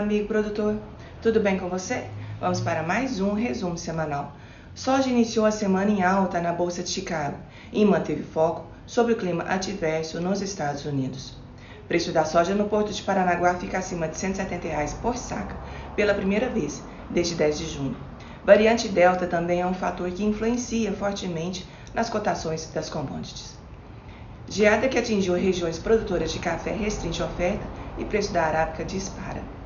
amigo produtor. Tudo bem com você? Vamos para mais um resumo semanal. Soja iniciou a semana em alta na Bolsa de Chicago e manteve foco sobre o clima adverso nos Estados Unidos. Preço da soja no porto de Paranaguá fica acima de 170 reais por saca, pela primeira vez desde 10 de junho. Variante Delta também é um fator que influencia fortemente nas cotações das commodities. Geada que atingiu regiões produtoras de café restringe oferta e preço da arábica dispara.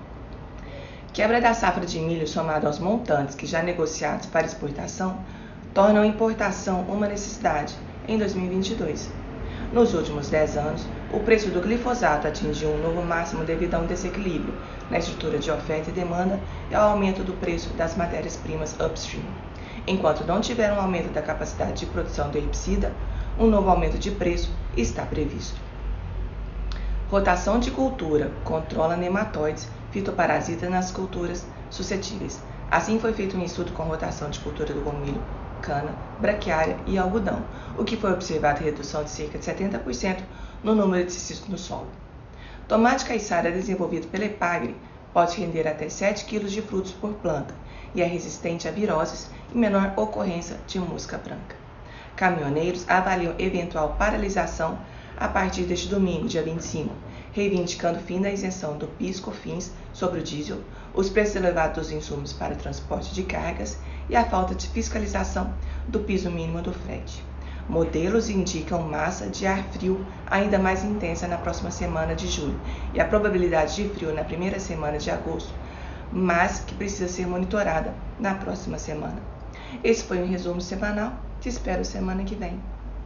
Quebra da safra de milho somado aos montantes que já negociados para exportação tornam a importação uma necessidade em 2022. Nos últimos 10 anos, o preço do glifosato atingiu um novo máximo devido a um desequilíbrio na estrutura de oferta e demanda e ao aumento do preço das matérias-primas upstream. Enquanto não tiver um aumento da capacidade de produção do herbicida, um novo aumento de preço está previsto. Rotação de cultura controla nematóides fitoparasitas nas culturas suscetíveis. Assim foi feito um estudo com rotação de cultura do gomilho, cana, braquiária e algodão, o que foi observado redução de cerca de 70% no número de cistos no solo. Tomate caiçara desenvolvido pela Epagre pode render até 7 kg de frutos por planta e é resistente a viroses e menor ocorrência de mosca branca. Caminhoneiros avaliam eventual paralisação a partir deste domingo, dia 25, reivindicando o fim da isenção do PIS/COFINS sobre o diesel, os preços elevados dos insumos para o transporte de cargas e a falta de fiscalização do piso mínimo do frete. Modelos indicam massa de ar frio ainda mais intensa na próxima semana de julho e a probabilidade de frio na primeira semana de agosto, mas que precisa ser monitorada na próxima semana. Esse foi um resumo semanal. Te espero semana que vem.